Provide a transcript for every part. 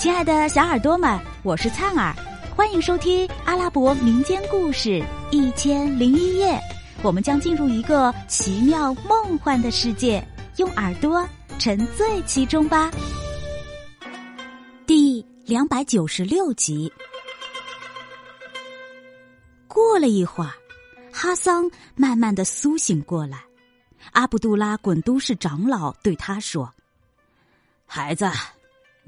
亲爱的小耳朵们，我是灿儿，欢迎收听阿拉伯民间故事《一千零一夜》。我们将进入一个奇妙梦幻的世界，用耳朵沉醉其中吧。第两百九十六集。过了一会儿，哈桑慢慢的苏醒过来。阿卜杜拉滚都市长老对他说：“孩子。”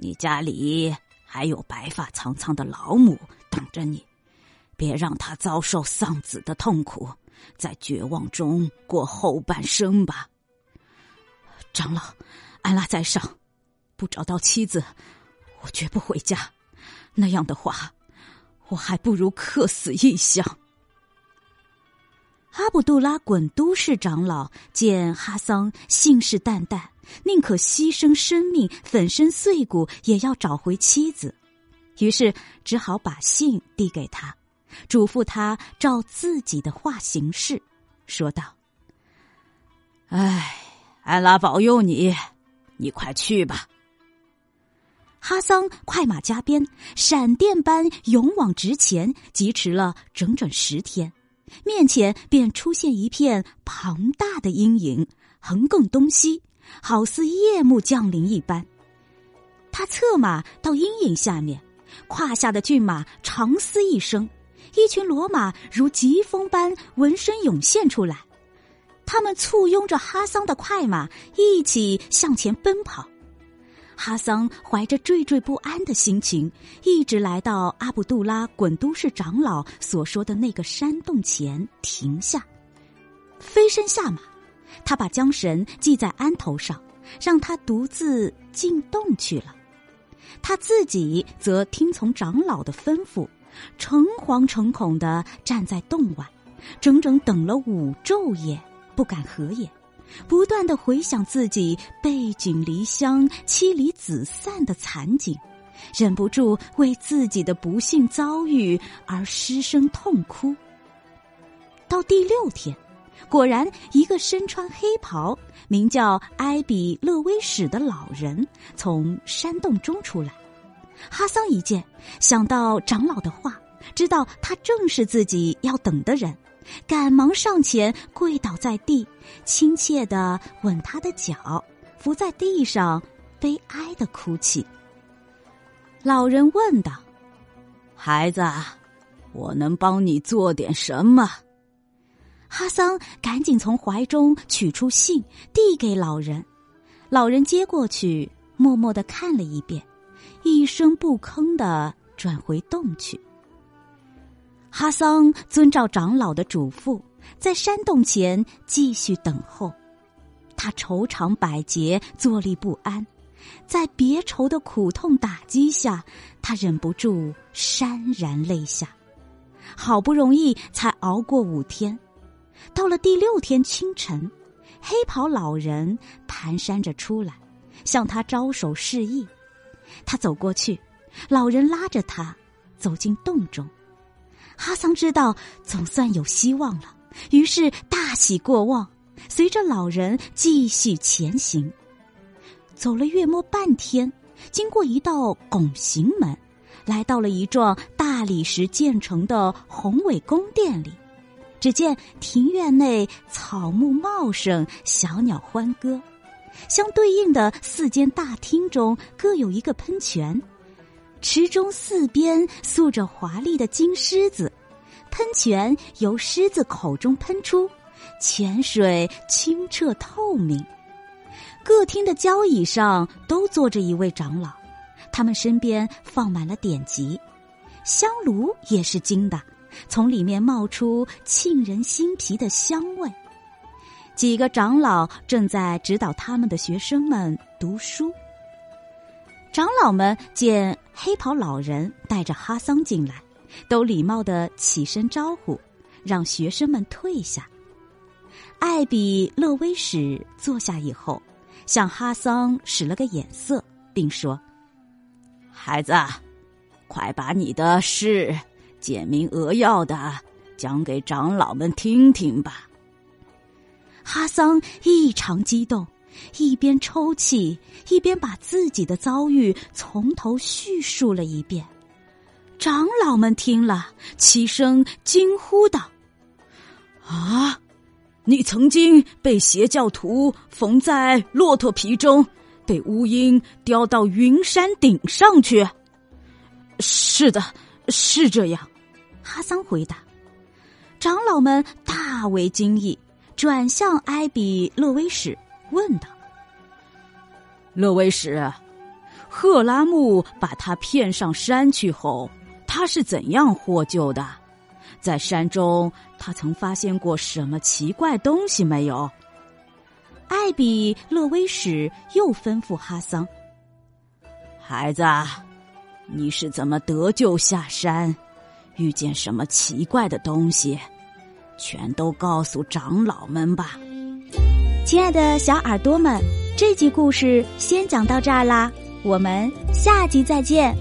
你家里还有白发苍苍的老母等着你，别让她遭受丧子的痛苦，在绝望中过后半生吧。长老，安拉在上，不找到妻子，我绝不回家。那样的话，我还不如客死异乡。阿卜杜拉滚都市长老见哈桑信誓旦旦。宁可牺牲生命、粉身碎骨，也要找回妻子。于是只好把信递给他，嘱咐他照自己的话行事，说道：“哎，安拉保佑你，你快去吧。”哈桑快马加鞭，闪电般勇往直前，疾驰了整整十天，面前便出现一片庞大的阴影，横亘东西。好似夜幕降临一般，他策马到阴影下面，胯下的骏马长嘶一声，一群骡马如疾风般闻声涌现出来，他们簇拥着哈桑的快马一起向前奔跑。哈桑怀着惴惴不安的心情，一直来到阿卜杜拉滚都市长老所说的那个山洞前停下，飞身下马。他把缰绳系在鞍头上，让他独自进洞去了。他自己则听从长老的吩咐，诚惶诚恐的站在洞外，整整等了五昼夜，不敢合眼，不断的回想自己背井离乡、妻离子散的惨景，忍不住为自己的不幸遭遇而失声痛哭。到第六天。果然，一个身穿黑袍、名叫埃比勒威史的老人从山洞中出来。哈桑一见，想到长老的话，知道他正是自己要等的人，赶忙上前跪倒在地，亲切的吻他的脚，伏在地上悲哀的哭泣。老人问道：“孩子，我能帮你做点什么？”哈桑赶紧从怀中取出信，递给老人。老人接过去，默默的看了一遍，一声不吭的转回洞去。哈桑遵照长老的嘱咐，在山洞前继续等候。他愁肠百结，坐立不安，在别愁的苦痛打击下，他忍不住潸然泪下。好不容易才熬过五天。到了第六天清晨，黑袍老人蹒跚着出来，向他招手示意。他走过去，老人拉着他走进洞中。哈桑知道总算有希望了，于是大喜过望，随着老人继续前行。走了约莫半天，经过一道拱形门，来到了一幢大理石建成的宏伟宫殿里。只见庭院内草木茂盛，小鸟欢歌。相对应的四间大厅中各有一个喷泉，池中四边塑着华丽的金狮子，喷泉由狮子口中喷出，泉水清澈透明。各厅的交椅上都坐着一位长老，他们身边放满了典籍，香炉也是金的。从里面冒出沁人心脾的香味。几个长老正在指导他们的学生们读书。长老们见黑袍老人带着哈桑进来，都礼貌的起身招呼，让学生们退下。艾比勒威史坐下以后，向哈桑使了个眼色，并说：“孩子，快把你的事。”简明扼要的讲给长老们听听吧。哈桑异常激动，一边抽泣，一边把自己的遭遇从头叙述了一遍。长老们听了，齐声惊呼道：“啊！你曾经被邪教徒缝在骆驼皮中，被乌鹰叼到云山顶上去？”“是的，是这样。”哈桑回答。长老们大为惊异，转向埃比勒威什问道：“勒威什，赫拉木把他骗上山去后。”他是怎样获救的？在山中，他曾发现过什么奇怪东西没有？艾比勒威什又吩咐哈桑：“孩子，你是怎么得救下山？遇见什么奇怪的东西？全都告诉长老们吧。”亲爱的小耳朵们，这集故事先讲到这儿啦，我们下集再见。